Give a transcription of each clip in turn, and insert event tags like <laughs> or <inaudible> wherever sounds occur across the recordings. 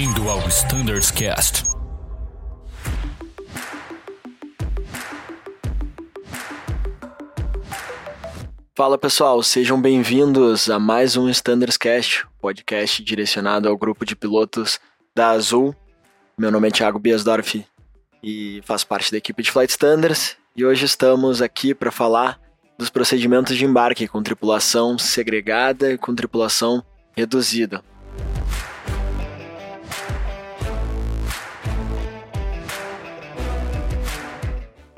Bem-vindo ao Standards Cast. Fala pessoal, sejam bem-vindos a mais um Standards Cast, podcast direcionado ao grupo de pilotos da Azul. Meu nome é Thiago Biasdorf e faço parte da equipe de Flight Standards e hoje estamos aqui para falar dos procedimentos de embarque com tripulação segregada e com tripulação reduzida.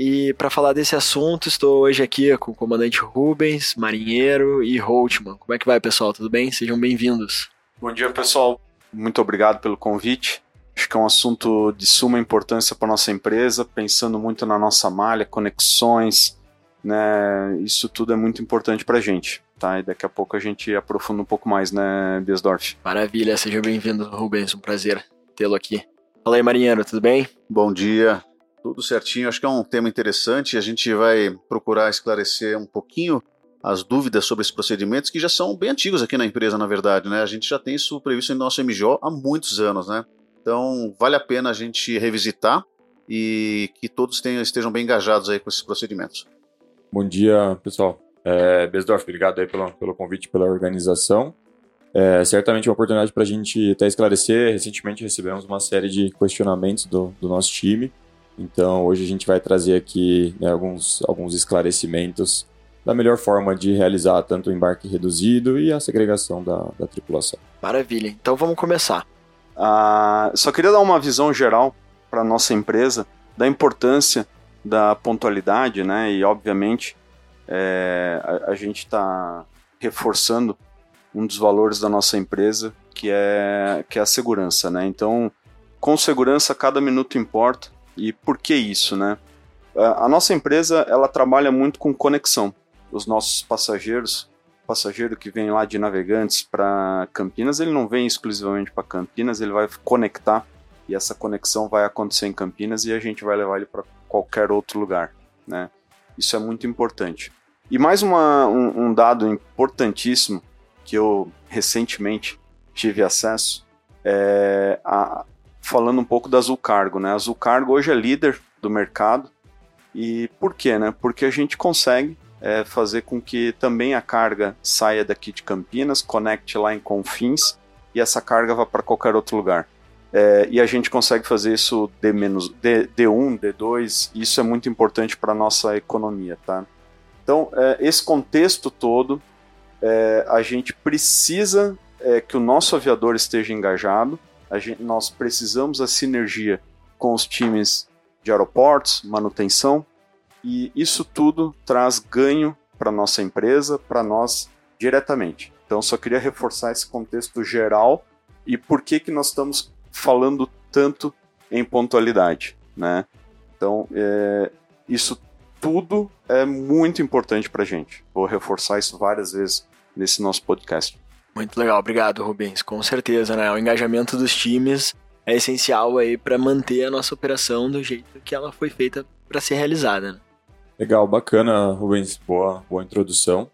E para falar desse assunto, estou hoje aqui com o comandante Rubens, marinheiro e Holtman. Como é que vai, pessoal? Tudo bem? Sejam bem-vindos. Bom dia, pessoal. Muito obrigado pelo convite. Acho que é um assunto de suma importância para nossa empresa, pensando muito na nossa malha, conexões, né? Isso tudo é muito importante para a gente, tá? E daqui a pouco a gente aprofunda um pouco mais, né, Biesdorf? Maravilha, seja bem-vindo, Rubens. Um prazer tê-lo aqui. Fala aí, marinheiro, tudo bem? Bom dia, tudo certinho. Acho que é um tema interessante. A gente vai procurar esclarecer um pouquinho as dúvidas sobre esses procedimentos que já são bem antigos aqui na empresa, na verdade, né? A gente já tem isso previsto em nosso MGO há muitos anos, né? Então, vale a pena a gente revisitar e que todos tenham, estejam bem engajados aí com esses procedimentos. Bom dia, pessoal. É, Besdorf, obrigado aí pelo, pelo convite, pela organização. É certamente uma oportunidade para a gente até esclarecer. Recentemente recebemos uma série de questionamentos do, do nosso time então, hoje a gente vai trazer aqui né, alguns, alguns esclarecimentos da melhor forma de realizar tanto o embarque reduzido e a segregação da, da tripulação. Maravilha, então vamos começar. Ah, só queria dar uma visão geral para a nossa empresa da importância da pontualidade, né? E obviamente é, a, a, gente está reforçando um dos valores da nossa empresa, que é, que é a segurança, né? Então, com segurança, cada minuto importa e por que isso, né? A nossa empresa ela trabalha muito com conexão. Os nossos passageiros, passageiro que vem lá de Navegantes para Campinas, ele não vem exclusivamente para Campinas, ele vai conectar e essa conexão vai acontecer em Campinas e a gente vai levar ele para qualquer outro lugar, né? Isso é muito importante. E mais uma, um, um dado importantíssimo que eu recentemente tive acesso é a, falando um pouco da Azul Cargo, né? A Azul Cargo hoje é líder do mercado. E por quê, né? Porque a gente consegue é, fazer com que também a carga saia daqui de Campinas, conecte lá em Confins e essa carga vá para qualquer outro lugar. É, e a gente consegue fazer isso D D, D1, D2, e isso é muito importante para a nossa economia, tá? Então, é, esse contexto todo, é, a gente precisa é, que o nosso aviador esteja engajado, gente, nós precisamos a sinergia com os times de aeroportos, manutenção, e isso tudo traz ganho para nossa empresa, para nós diretamente. Então, só queria reforçar esse contexto geral e por que que nós estamos falando tanto em pontualidade, né? Então, é, isso tudo é muito importante para a gente. Vou reforçar isso várias vezes nesse nosso podcast. Muito legal, obrigado, Rubens. Com certeza, né? O engajamento dos times é essencial aí para manter a nossa operação do jeito que ela foi feita para ser realizada. Né? Legal, bacana, Rubens. Boa, boa introdução.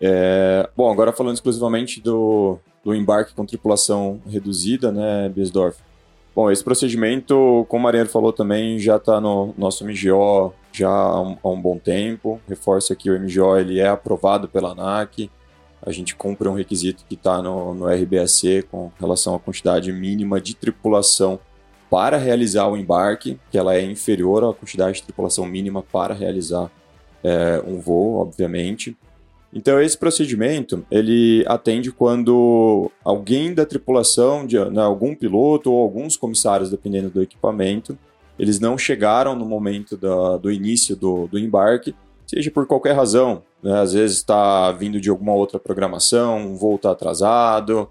É... Bom, agora falando exclusivamente do, do embarque com tripulação reduzida, né, Biesdorf? Bom, esse procedimento, como o Marinheiro falou também, já está no nosso MGO já há um, há um, bom tempo. Reforço aqui, o MGO ele é aprovado pela ANAC, a gente cumpre um requisito que está no, no RBAC com relação à quantidade mínima de tripulação para realizar o embarque, que ela é inferior à quantidade de tripulação mínima para realizar é, um voo, obviamente. Então esse procedimento ele atende quando alguém da tripulação, de, né, algum piloto ou alguns comissários, dependendo do equipamento, eles não chegaram no momento da, do início do, do embarque, seja por qualquer razão, né? Às vezes está vindo de alguma outra programação, um voo está atrasado,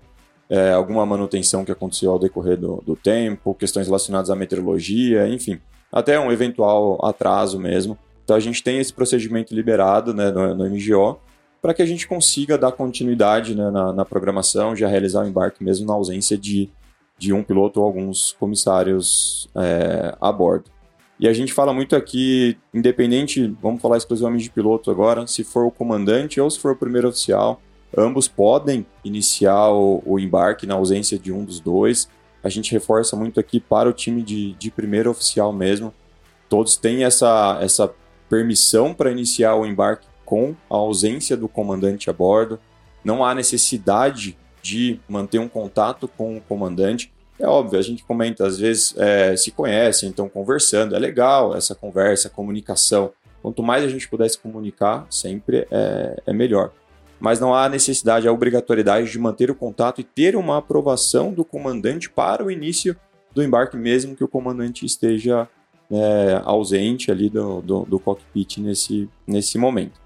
é, alguma manutenção que aconteceu ao decorrer do, do tempo, questões relacionadas à meteorologia, enfim, até um eventual atraso mesmo. Então a gente tem esse procedimento liberado né, no, no MGO para que a gente consiga dar continuidade né, na, na, programação, já realizar o embarque mesmo na ausência de, de um piloto ou alguns comissários é, a bordo. E a gente fala muito aqui, independente, vamos falar exclusivamente de piloto agora, se for o comandante ou se for o primeiro oficial, ambos podem iniciar o, o embarque na ausência de um dos dois. a gente reforça muito aqui para o time de, de primeiro oficial mesmo. Todos têm essa, essa permissão para iniciar o embarque com a ausência do comandante a bordo. Não há necessidade de manter um contato com o comandante. É óbvio, a gente comenta, às vezes é, se conhecem, então conversando, é legal essa conversa, comunicação. Quanto mais a gente puder se comunicar, sempre é, é melhor. Mas não há necessidade, a obrigatoriedade de manter o contato e ter uma aprovação do comandante para o início do embarque, mesmo que o comandante esteja é, ausente ali do, do, do, cockpit nesse, nesse momento.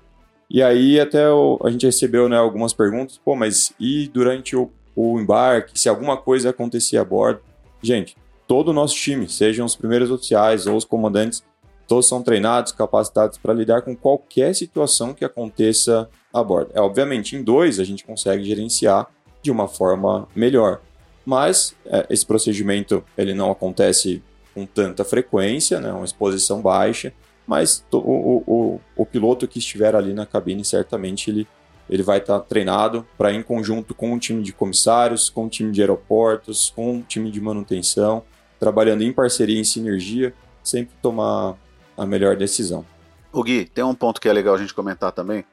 E aí até o, a gente recebeu né, algumas perguntas, pô, mas e durante o, o embarque, se alguma coisa acontecer a bordo? Gente, todo o nosso time, sejam os primeiros oficiais ou os comandantes, todos são treinados, capacitados para lidar com qualquer situação que aconteça a bordo. É, obviamente, em dois a gente consegue gerenciar de uma forma melhor, mas é, esse procedimento ele não acontece com tanta frequência, né, uma exposição baixa, mas o, o, o, o piloto que estiver ali na cabine, certamente ele, ele vai estar treinado para, em conjunto com o time de comissários, com o time de aeroportos, com o time de manutenção, trabalhando em parceria, em sinergia, sempre tomar a melhor decisão. O Gui, tem um ponto que é legal a gente comentar também,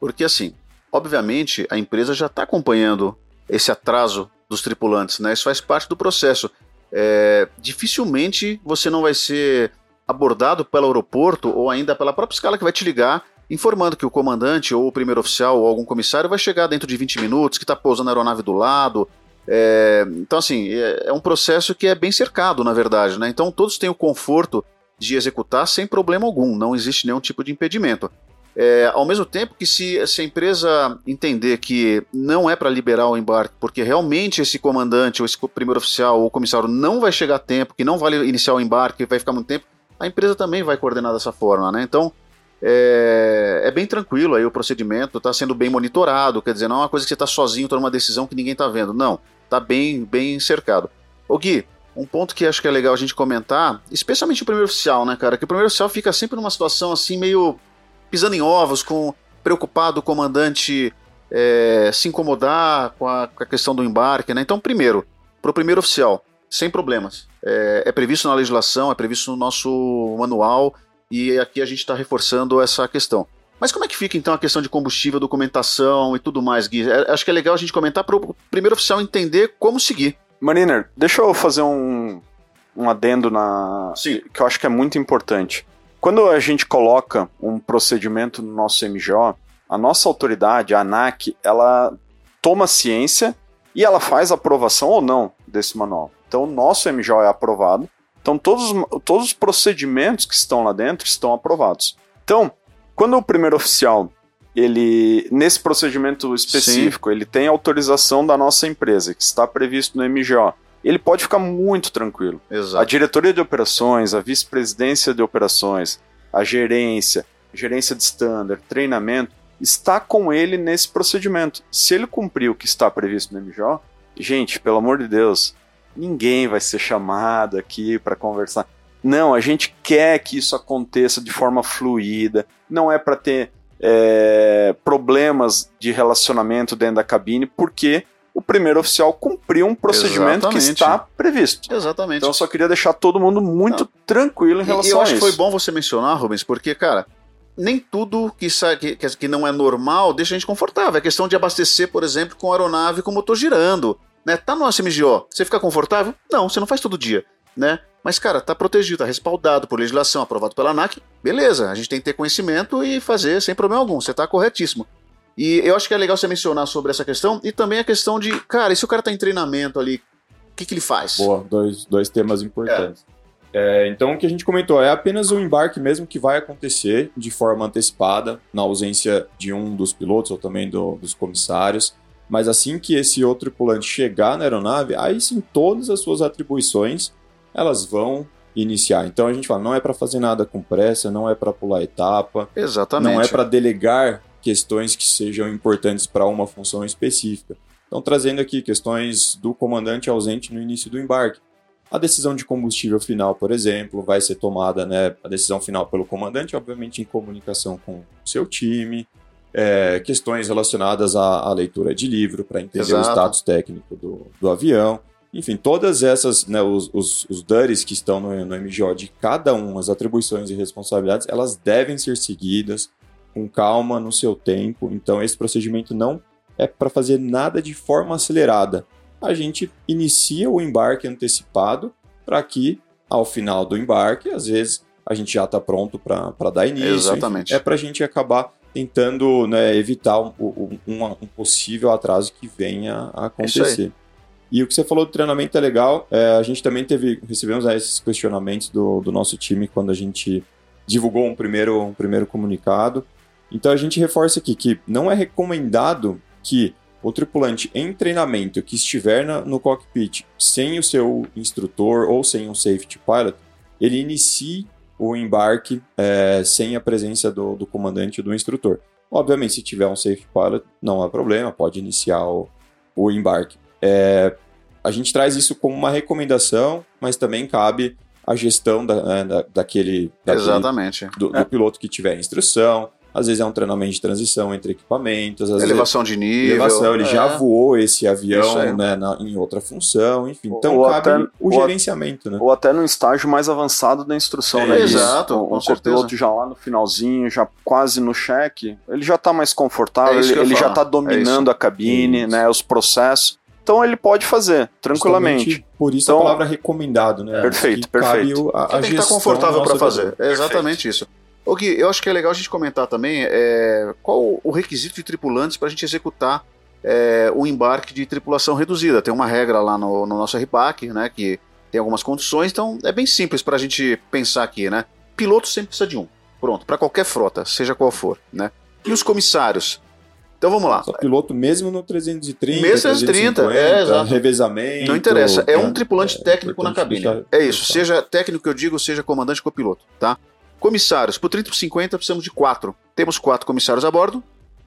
porque assim, obviamente a empresa já está acompanhando esse atraso dos tripulantes, né? Isso faz parte do processo é, dificilmente você não vai ser abordado pelo aeroporto ou ainda pela própria escala que vai te ligar informando que o comandante ou o primeiro oficial ou algum comissário vai chegar dentro de 20 minutos, que está pousando a aeronave do lado. É, então, assim, é, é, um processo que é bem cercado, na verdade. Né? Então, todos têm o conforto de executar sem problema algum, não existe nenhum tipo de impedimento. É, ao mesmo tempo que se, se, a empresa entender que não é para liberar o embarque, porque realmente esse comandante ou esse primeiro oficial ou comissário não vai chegar a tempo, que não vai iniciar o embarque, vai ficar muito tempo, a empresa também vai coordenar dessa forma, né? Então é, é bem tranquilo aí o procedimento, está sendo bem monitorado, quer dizer, não é uma coisa que você está sozinho tomando uma decisão que ninguém está vendo, não, está bem, bem cercado. Ô Gui, um ponto que acho que é legal a gente comentar, especialmente o primeiro oficial, né, cara? Que o primeiro oficial fica sempre numa situação assim meio pisando em ovos, com preocupado o comandante é, se incomodar com a, com a, questão do embarque. Né? Então, primeiro, para o primeiro oficial, sem problemas. É, é, previsto na legislação, é previsto no nosso manual e aqui a gente está reforçando essa questão. Mas como é que fica então a questão de combustível, documentação e tudo mais, Gui? É, acho que é legal a gente comentar para o primeiro oficial entender como seguir. Mariner, deixa eu fazer um, um adendo na Sim. que eu acho que é muito importante. Quando a gente coloca um procedimento no nosso MGO, a nossa autoridade, a ANAC, ela toma ciência e ela faz aprovação ou não desse manual. Então, o nosso MGO é aprovado. Então, todos, todos os procedimentos que estão lá dentro estão aprovados. Então, quando o primeiro <laughs> oficial, ele nesse procedimento específico, Sim. ele tem autorização da nossa empresa, que está previsto no MGO, ele pode ficar muito tranquilo. Exato. A diretoria de operações, a vice-presidência de operações, a gerência, gerência de standard, treinamento, está com ele nesse procedimento. Se ele cumprir o que está previsto no MJO, gente, pelo amor de Deus, ninguém vai ser chamado aqui para conversar. Não, a gente quer que isso aconteça de forma fluida, não é para ter é, problemas de relacionamento dentro da cabine, porque o primeiro oficial cumpriu um procedimento Exatamente. que está previsto. Exatamente. Então eu só queria deixar todo mundo muito Não. tranquilo em relação a isso. Eu acho que foi bom você mencionar, Rubens, porque, cara, nem tudo que, que, que não é normal deixa a gente confortável. É questão de abastecer, por exemplo, com aeronave com motor girando. Né? Tá no SMGO, você fica confortável? Não, você não faz todo dia, né? Mas, cara, tá protegido, tá respaldado por legislação, aprovado pela ANAC, beleza, a gente tem que ter conhecimento e fazer sem problema algum, você tá corretíssimo. E eu acho que é legal você mencionar sobre essa questão e também a questão de, cara, e se o cara tá em treinamento ali, o que, que ele faz? Boa, dois, dois temas importantes. É. É, então, o que a gente comentou é apenas o embarque mesmo que vai acontecer de forma antecipada, na ausência de um dos pilotos ou também do, dos comissários. Mas assim que esse outro tripulante chegar na aeronave, aí sim todas as suas atribuições elas vão iniciar. Então a gente fala, não é para fazer nada com pressa, não é para pular etapa, Exatamente. não é para delegar questões que sejam importantes para uma função específica. Então, trazendo aqui questões do comandante ausente no início do embarque. A decisão de combustível final, por exemplo, vai ser tomada, né, a decisão final pelo comandante, obviamente em comunicação com o seu time, é, questões relacionadas à, à, leitura de livro para entender Exato. o status técnico do, do avião. Enfim, todas essas, né, os, os, os DURs que estão no, no MGO de cada um, as atribuições e responsabilidades, elas devem ser seguidas com calma, no seu tempo. Então, esse procedimento não é para fazer nada de forma acelerada. A gente inicia o embarque antecipado para que, ao final do embarque, às vezes a gente já está pronto para dar início. Exatamente. É para a gente acabar tentando né, evitar um, um, um, possível atraso que venha a acontecer. E o que você falou do treinamento é legal. É, a gente também teve, recebemos né, esses questionamentos do, do nosso time quando a gente divulgou um primeiro, um primeiro comunicado. Então a gente reforça aqui que não é recomendado que o tripulante em treinamento que estiver na, no cockpit sem o seu instrutor ou sem um safety pilot, ele inicie o embarque é, sem a presença do, do comandante ou do instrutor. Obviamente, se tiver um safety pilot, não há problema, pode iniciar o, o embarque. É, a gente traz isso como uma recomendação, mas também cabe a gestão da, né, da, daquele, daquele Exatamente. Do, do, piloto que tiver instrução, às vezes é um treinamento de transição entre equipamentos. Às elevação vezes, de nível. Elevação, ele é. já voou esse avião né, na, em outra função, enfim. Então ou cabe até, o gerenciamento, né? Ou até no estágio mais avançado da instrução, é, né? Exato, o, o piloto já lá no finalzinho, já quase no cheque, ele já está mais confortável, é ele, ele já está dominando a cabine, né? Os processos. Então ele pode fazer, tranquilamente. Justamente por isso então, a palavra recomendado, né? Perfeito, perfeito. A, a tem que estar confortável para fazer. É exatamente perfeito. isso. O Gui, eu acho que é legal a gente comentar também é, qual o requisito de tripulantes para a gente executar é, o embarque de tripulação reduzida. Tem uma regra lá no, no nosso RPAC, né, que tem algumas condições, então é bem simples para a gente pensar aqui, né? Piloto sempre precisa de um, pronto, para qualquer frota, seja qual for, né? E os comissários? Então vamos lá. Só piloto mesmo no 330, mesmo 330, é, exato. revezamento. Não interessa, é um tripulante é, técnico na cabine. É isso, seja técnico que eu digo, seja comandante ou copiloto, tá? Comissários, por 30 por 50 precisamos de quatro. Temos quatro comissários a bordo,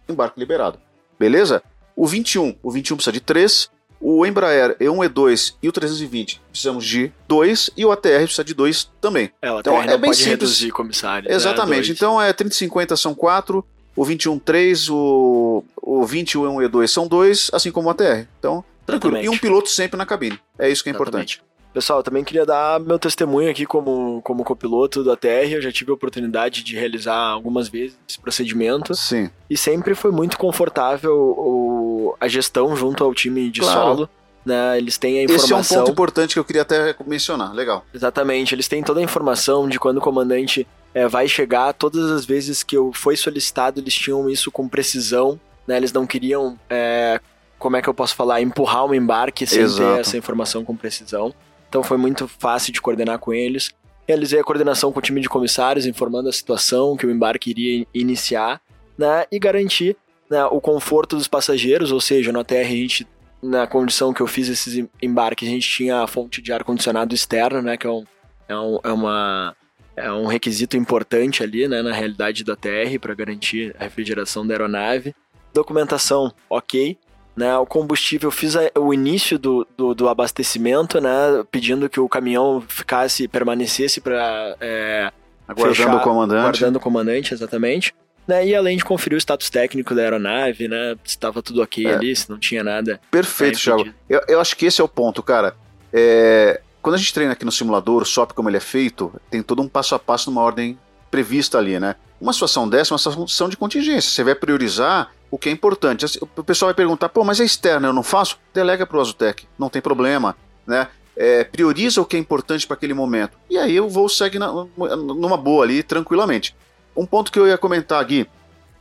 embarque liberado. Beleza? O 21, o 21 precisa de três. O Embraer E1, E2 e o 320 precisamos de dois e o ATR precisa de dois também. É, o ATR então é bem simples. reduzir comissário. Né? Exatamente. Né? Então é 30 50 são quatro, o 21 3, o o 21 E2 são dois, assim como o ATR. Então, tranquilo. E um piloto sempre na cabine. É isso que é Exatamente. importante. Pessoal, também queria dar meu testemunho aqui como, como copiloto da TR. Eu já tive a oportunidade de realizar algumas vezes esse procedimento. Sim. E sempre foi muito confortável o, a gestão junto ao time de claro. solo. Né, eles têm a informação. Esse é um ponto importante que eu queria até mencionar. Legal. Exatamente. Eles têm toda a informação de quando o comandante é, vai chegar. Todas as vezes que eu foi solicitado, eles tinham isso com precisão. Né, eles não queriam, é, como é que eu posso falar, empurrar um embarque sem Exato. ter essa informação com precisão. Então foi muito fácil de coordenar com eles. Realizei a coordenação com o time de comissários, informando a situação que o embarque iria iniciar, né, e garantir né, o conforto dos passageiros, ou seja, no ATR a gente, na condição que eu fiz esses embarques, a gente tinha a fonte de ar-condicionado externo, né, que é, um, é, um, é, uma, é um requisito importante ali, né, na realidade da TR, para garantir a refrigeração da aeronave. Documentação, ok né, o combustível, fiz a, o início do, do, do, abastecimento, né, pedindo que o caminhão ficasse, permanecesse para é, aguardando fechar, o comandante, aguardando o comandante, exatamente. Né, e além de conferir o status técnico da aeronave, né, se estava tudo ok é. ali, se não tinha nada. Perfeito, Thiago. Eu, eu acho que esse é o ponto, cara. É, quando a gente treina aqui no simulador, o SOP como ele é feito, tem todo um passo a passo numa ordem prevista ali, né? Uma situação dessa é uma situação de contingência. Você vai priorizar o que é importante. Assim, o pessoal vai perguntar, pô, mas é externo, eu não faço? Delega para o Azutec, não tem problema, né? É, prioriza o que é importante para aquele momento. E aí o voo segue na, numa boa ali, tranquilamente. Um ponto que eu ia comentar, Gui,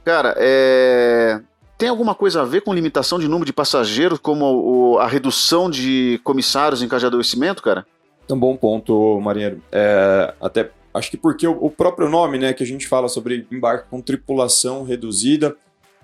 cara, é... tem alguma coisa a ver com limitação de número de passageiros, como a redução de comissários em caso de adoecimento, cara? É um bom ponto, Marinheiro. É, até acho que porque o, o próprio nome, né, que a gente fala sobre embarque com tripulação reduzida,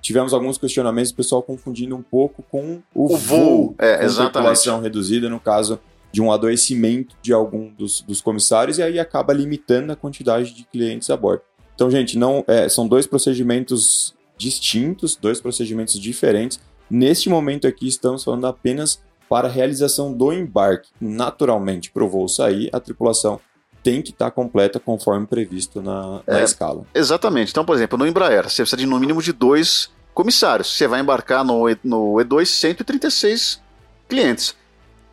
tivemos alguns questionamentos, o pessoal confundindo um pouco com o, o voo, é, exatamente. tripulação reduzida, no caso de um adoecimento de algum dos, dos comissários, e aí acaba limitando a quantidade de clientes a bordo. Então, gente, não é, são dois procedimentos distintos, dois procedimentos diferentes. Neste momento aqui, estamos falando apenas para a realização do embarque. Naturalmente, para o voo sair, a tripulação tem que estar tá completa conforme previsto na, na é, escala. Exatamente. Então, por exemplo, no Embraer, você precisa de no mínimo de dois comissários. Você vai embarcar no, no E2 136 clientes.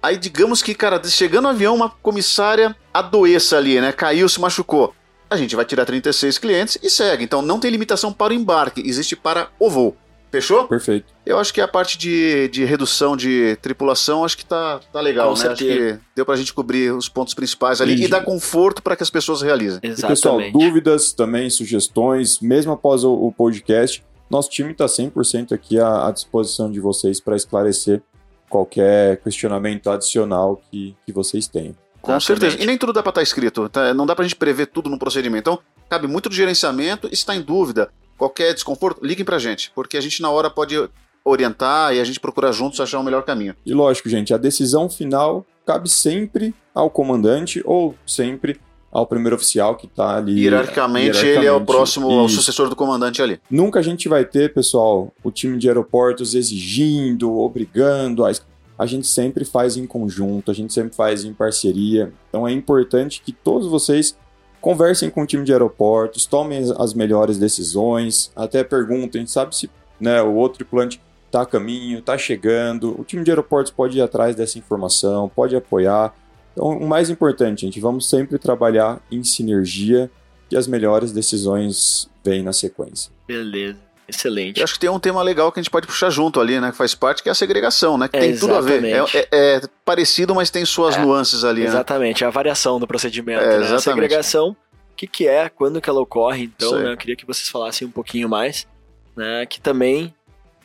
Aí digamos que, cara, chegando no avião, uma comissária adoeça ali, né? Caiu, se machucou. A gente vai tirar 36 clientes e segue. Então não tem limitação para o embarque, existe para o voo. Fechou? Perfeito. Eu acho que a parte de, de redução de tripulação, acho que tá, tá legal, Com né? Acho certeza. que deu pra gente cobrir os pontos principais ali E- e, dar conforto para que as pessoas realizem. E, pessoal, Exatamente. dúvidas também, sugestões, mesmo após o, o podcast, nosso time está 100% aqui à, à disposição de vocês para esclarecer qualquer questionamento adicional que, que vocês tenham. Com Exatamente. certeza. E nem tudo dá pra estar escrito. tá? Não dá pra gente prever tudo no procedimento. Então, cabe muito do gerenciamento. E se está em dúvida, qualquer desconforto, liguem pra gente. Porque a gente, na hora, pode orientar e a gente procura juntos achar o melhor caminho. E lógico, gente, a decisão final cabe sempre ao comandante ou sempre ao primeiro oficial que está ali. Hierarquicamente, ele é o hierarquicamente. próximo, o Isso. sucessor do comandante ali. Nunca a gente vai ter, pessoal, o time de aeroportos exigindo, obrigando. A, a gente sempre faz em conjunto, a gente sempre faz em parceria. Então é importante que todos vocês conversem com o time de aeroportos, tomem as- melhores decisões, até perguntem, sabe se né, o outro tripulante está a caminho, está chegando. O time de aeroportos pode ir atrás dessa informação, pode apoiar. Então, o mais importante, gente, vamos sempre trabalhar em sinergia e as melhores decisões vêm na sequência. Beleza. Excelente. Eu acho que tem um tema legal que a gente pode puxar junto ali, né? Que faz parte, que é a segregação, né? Que É, tem tudo a ver. É, exatamente. é- é parecido, mas tem suas É, nuances ali, né? Exatamente, a variação do procedimento, É, né? A exatamente. segregação, o que, que é, quando que ela ocorre, então, né? Eu queria que vocês falassem um pouquinho mais, né? Que também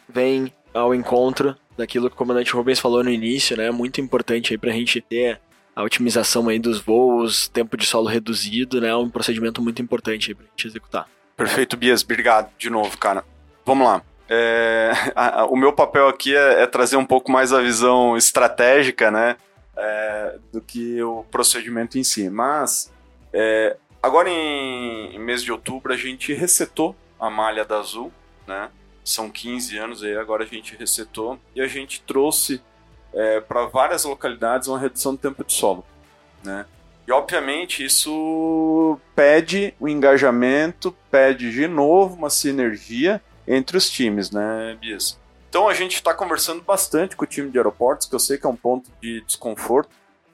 vem ao encontro daquilo que o comandante Rubens falou no início, né? Muito importante aí pra gente ter a otimização aí dos voos, tempo de solo reduzido, né? Um procedimento muito importante aí pra gente executar. Perfeito, Bias. Obrigado de novo, cara. Vamos lá. É, <laughs> a- a- o meu papel aqui é, é trazer um pouco mais a visão estratégica, né? é, do que o procedimento em si. Mas, é, agora em, em mês de outubro, a gente resetou a malha da Azul, né? São 15 anos aí, agora a gente resetou. E a gente trouxe para várias localidades uma redução do tempo de solo, né? E obviamente isso pede o engajamento, pede de novo uma sinergia entre os times, né, Bias? Então a gente está conversando bastante com o time de aeroportos, que eu sei que é um ponto de desconforto,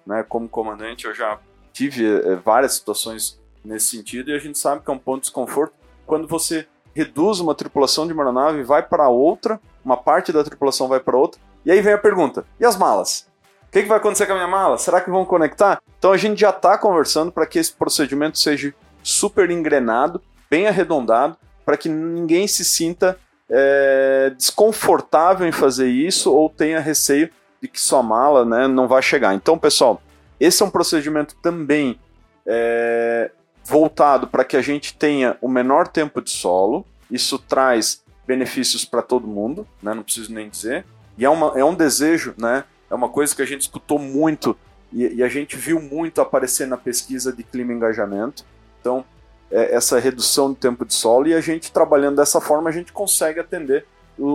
né? Como comandante, eu já tive eh, várias situações nesse sentido e a gente sabe que é um ponto de desconforto quando você reduz uma tripulação de uma aeronave e vai para outra, uma parte da tripulação vai para outra, e aí vem a pergunta: e as malas? O que, que vai acontecer com a minha mala? Será que vão conectar? Então a gente já está conversando para que esse procedimento seja super engrenado, bem arredondado, para que ninguém se sinta é, desconfortável em fazer isso ou tenha receio de que sua mala né, não vai chegar. Então, pessoal, esse é um procedimento também é, voltado para que a gente tenha o menor tempo de solo. Isso traz benefícios para todo mundo, né, não preciso nem dizer. E é, uma, é um desejo, né, é uma coisa que a gente escutou muito e, e a gente viu muito aparecer na pesquisa de clima e engajamento. Então, essa redução do tempo de solo e a gente trabalhando dessa forma a gente consegue atender o-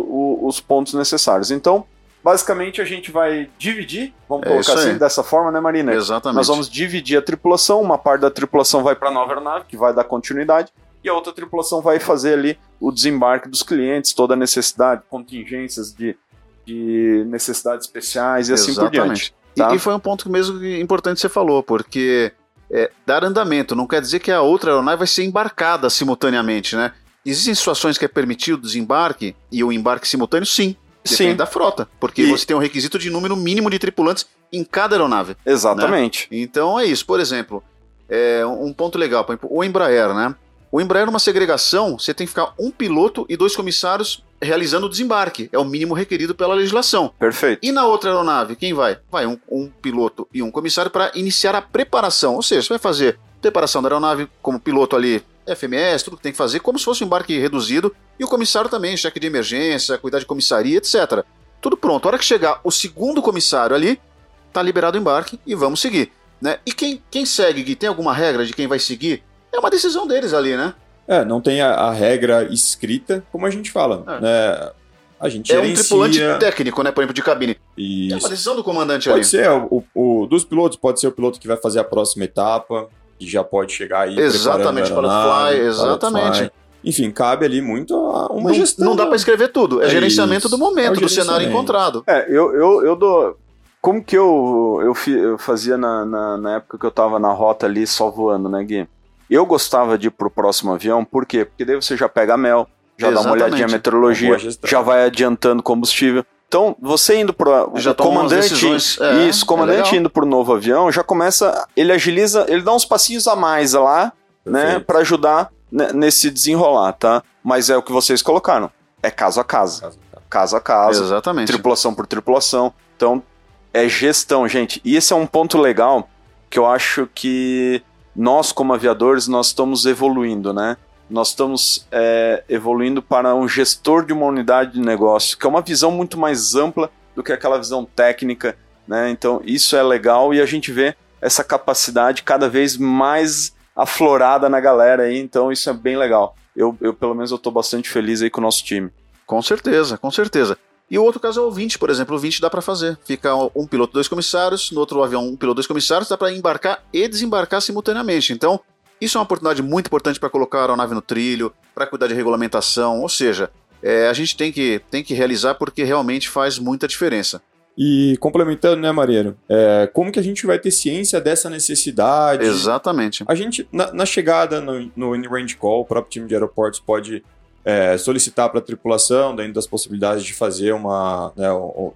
o- os pontos necessários. Então, basicamente a gente vai dividir, vamos É colocar assim dessa forma, né, Marina? Exatamente. Nós vamos dividir a tripulação, uma parte da tripulação vai para a nova aeronave, que vai dar continuidade, e a outra tripulação vai fazer ali o desembarque dos clientes, toda a necessidade, contingências de, de necessidades especiais e assim por diante. E- tá? E, foi um ponto mesmo importante que você falou, porque é, dar andamento não quer dizer que a outra aeronave vai ser embarcada simultaneamente, né? Existem situações que é permitido o desembarque e o embarque simultâneo, sim. Depende Sim, da frota, porque E- você tem um requisito de número mínimo de tripulantes em cada aeronave. exatamente. Então é isso. Por exemplo, é, um ponto legal, por exemplo, o Embraer, né? O Embraer, numa segregação, você tem que ficar um piloto e dois comissários realizando o desembarque. É o mínimo requerido pela legislação. Perfeito. E na outra aeronave, quem vai? Vai um, um piloto e um comissário para iniciar a preparação. Ou seja, você vai fazer preparação da aeronave como piloto ali, FMS, tudo que tem que fazer, como se fosse um embarque reduzido. E o comissário também, cheque de emergência, cuidar de comissaria, etc. Tudo pronto. A hora que chegar o segundo comissário ali, tá liberado o embarque e vamos seguir. Né? E quem, quem segue, Gui, tem alguma regra de quem vai seguir? É uma decisão deles ali, né? É, não tem a, a regra escrita, como a gente fala. É. Né? A gente É um gerencia tripulante técnico, né? Por exemplo, de cabine. e É uma decisão do comandante Pode ali. ser o, o- dos pilotos, pode ser o piloto que vai fazer a próxima etapa, que já pode chegar aí Exatamente, para o fly, exatamente. fly. Enfim, cabe ali muito a uma Não, gestão. não dá para escrever tudo. É, É gerenciamento isso. do momento, É o do cenário gerenciamento. É, encontrado. eu, eu, eu dou. como que eu, eu, fi- eu fazia na, na, na época que eu tava na rota ali só voando, né, Gui? Eu gostava de ir pro próximo avião, por quê? Porque daí você já pega a mel, já dá uma Exatamente. olhadinha na meteorologia, já vai adiantando combustível. Então, você indo pro Já o comandante, decisões, é, isso, é comandante legal. indo pro novo avião, já começa, ele agiliza, ele dá uns passinhos a mais lá, né, Perfeito. para ajudar né, nesse desenrolar, tá? Mas é o que vocês colocaram, é caso a caso, Caso, caso. caso a caso, Exatamente. tripulação por tripulação. Então, é gestão, gente. E esse é um ponto legal que eu acho que nós, como aviadores, nós estamos evoluindo, né? Nós estamos é, evoluindo para um gestor de uma unidade de negócio, que é uma visão muito mais ampla do que aquela visão técnica, né? Então, isso é legal e a gente vê essa capacidade cada vez mais aflorada na galera aí, então isso é bem legal. Eu, eu pelo menos, eu tô bastante feliz aí com o nosso time. Com certeza, com certeza. E o outro caso é o 20, por exemplo. O 20 dá pra fazer. Fica um piloto, dois comissários. No outro avião, um piloto, dois comissários. Dá pra embarcar e desembarcar simultaneamente. Então, isso é uma oportunidade muito importante para colocar a aeronave no trilho, para cuidar de regulamentação. Ou seja, é, a gente tem que, tem que realizar porque realmente faz muita diferença. E complementando, né, Marinheiro? É, como que a gente vai ter ciência dessa necessidade? Exatamente. A gente, na, na chegada no, no in-range call, o próprio time de aeroportos pode é, solicitar para a tripulação, dentro das possibilidades de fazer uma. Né,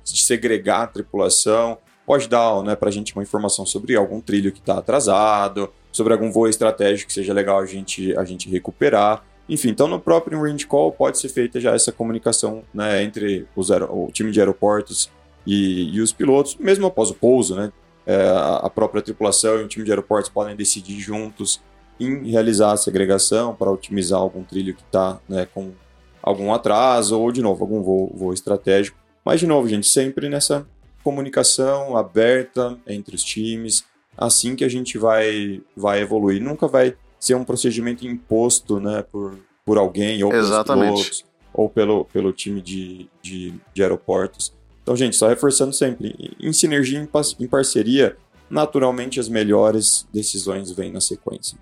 de segregar a tripulação. Pode dar né, para a gente uma informação sobre algum trilho que está atrasado, sobre algum voo estratégico que seja legal a gente, a gente recuperar. Enfim, então no próprio in-range call pode ser feita já essa comunicação né, entre o time de aeroportos e, e os pilotos, mesmo após o pouso, né? É, a própria tripulação e o time de aeroportos podem decidir juntos em realizar a segregação para otimizar algum trilho que está né, com algum atraso ou, de novo, algum voo, voo estratégico. Mas, de novo, gente, sempre nessa comunicação aberta entre os times, assim que a gente vai, vai evoluir. Nunca vai ser um procedimento imposto né, por, por alguém ou pelos Exatamente. pilotos ou pelo, pelo time de, de, de aeroportos. Então, gente, só reforçando sempre, em sinergia, em, em parceria, naturalmente as melhores decisões vêm na sequência.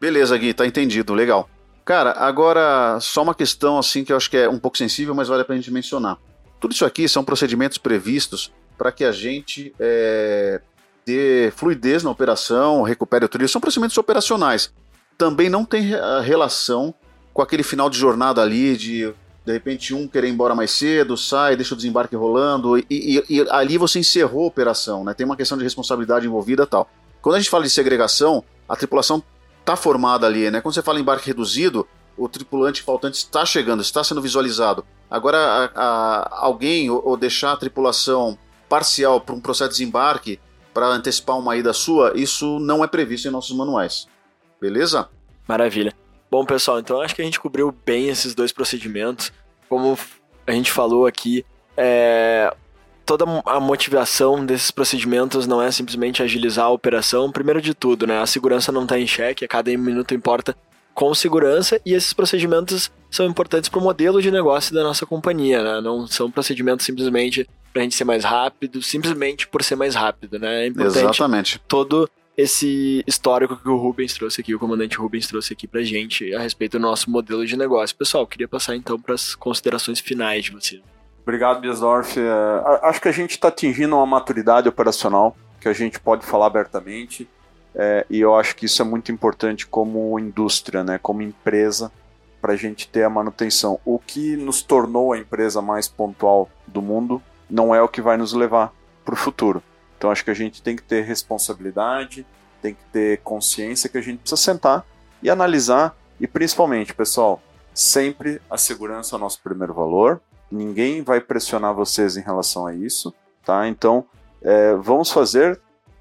Beleza, Gui, tá entendido, legal. Cara, agora só uma questão assim que eu acho que é um pouco sensível, mas vale pra gente mencionar. Tudo isso aqui são procedimentos previstos para que a gente é, dê fluidez na operação, recupere o trilho. São procedimentos operacionais. Também não tem eh, relação com aquele final de jornada ali de de repente um querer ir embora mais cedo, sai, deixa o desembarque rolando, e, e- e ali você encerrou a operação, né? Tem uma questão de responsabilidade envolvida tal. Quando a gente fala de segregação, a tripulação tá formada ali, né? Quando você fala em embarque reduzido, o tripulante faltante está chegando, está sendo visualizado. Agora, a- a- alguém ou, ou deixar a tripulação parcial para um processo de desembarque para antecipar uma ida sua, isso não é previsto em nossos manuais. Beleza? Maravilha. Bom, pessoal, então acho que a gente cobriu bem esses dois procedimentos. Como a gente falou aqui, é, toda a motivação desses procedimentos não é simplesmente agilizar a operação. Primeiro de tudo, né, a segurança não está em xeque, a cada minuto importa com segurança e esses procedimentos são importantes para o modelo de negócio da nossa companhia, né? Não são procedimentos simplesmente para a gente ser mais rápido, simplesmente por ser mais rápido, né? É importante Exatamente. todo esse histórico que o Rubens trouxe aqui, o comandante Rubens trouxe aqui pra gente a respeito do nosso modelo de negócio. Pessoal, queria passar então para as considerações finais de vocês. Obrigado, Biesdorf. É, acho que a gente está atingindo uma maturidade operacional que a gente pode falar abertamente. é, e eu acho que isso é muito importante como indústria, né, como empresa, para a gente ter a manutenção. O que nos tornou a empresa mais pontual do mundo não é o que vai nos levar para o futuro. Então acho que a gente tem que ter responsabilidade, tem que ter consciência que a gente precisa sentar e analisar. E principalmente, pessoal, sempre a segurança é o nosso primeiro valor ninguém vai pressionar vocês em relação a isso, tá? Então, é, vamos fazer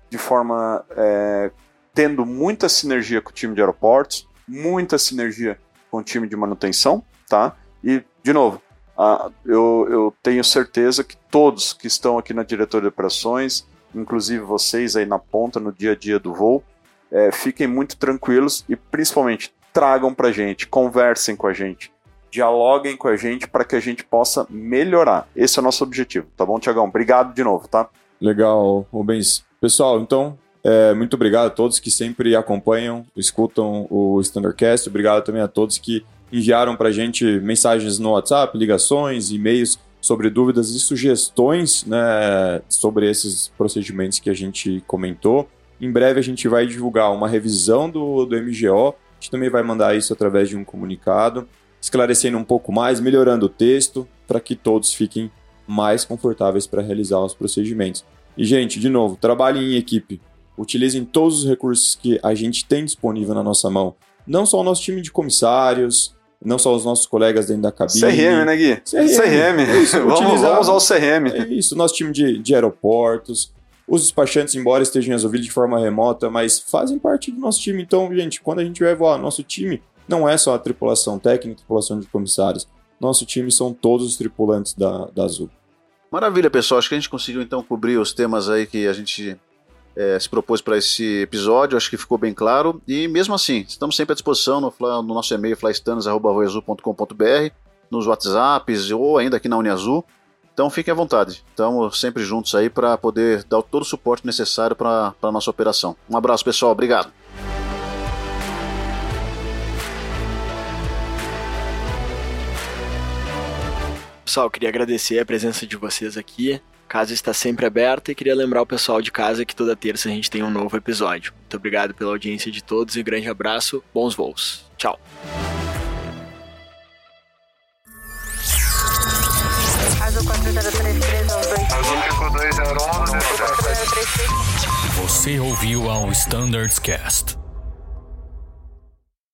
de forma é, tendo muita sinergia com o time de aeroportos, muita sinergia com o time de manutenção, tá? E, de novo, a- eu, eu tenho certeza que todos que estão aqui na diretoria de operações, inclusive vocês aí na ponta, no dia a dia do voo, é, fiquem muito tranquilos e, principalmente, tragam pra gente, conversem com a gente, dialoguem com a gente para que a gente possa melhorar. Esse é o nosso objetivo, tá bom, Tiagão? Obrigado de novo, tá? Legal, Rubens. Pessoal, então, é, muito obrigado a todos que sempre acompanham, escutam o Standardcast. Obrigado também a todos que enviaram para a gente mensagens no WhatsApp, ligações, e-mails sobre dúvidas e sugestões né, sobre esses procedimentos que a gente comentou. Em breve a gente vai divulgar uma revisão do, do MGO, a gente também vai mandar isso através de um comunicado, esclarecendo um pouco mais, melhorando o texto, para que todos fiquem mais confortáveis para realizar os procedimentos. E, gente, de novo, trabalhem em equipe. Utilizem todos os recursos que a gente tem disponível na nossa mão. Não só o nosso time de comissários, não só os nossos colegas dentro da cabine. CRM, né, Gui? CRM. CRM. É isso, <laughs> vamos, vamos usar o CRM. É isso, nosso time de, de aeroportos. Os despachantes, embora estejam resolvidos de forma remota, mas fazem parte do nosso time. Então, gente, quando a gente vai voar, nosso time não é só a tripulação técnica, a tripulação de comissários. Nosso time são todos os tripulantes da, da Azul. Maravilha, pessoal. Acho que a gente conseguiu então cobrir os temas aí que a gente é, se propôs para esse episódio. Acho que ficou bem claro. E mesmo assim, estamos sempre à disposição no, no nosso e-mail flystanos.com.br, nos WhatsApps ou ainda aqui na Uniazul. Então fiquem à vontade. Estamos sempre juntos aí para poder dar todo o suporte necessário para a nossa operação. Um abraço, pessoal. Obrigado. Pessoal, queria agradecer a presença de vocês aqui. A casa está sempre aberta e queria lembrar o pessoal de casa que toda terça a gente tem um novo episódio. Muito obrigado pela audiência de todos e grande abraço. Bons voos. Tchau. Você ouviu ao Standards Cast.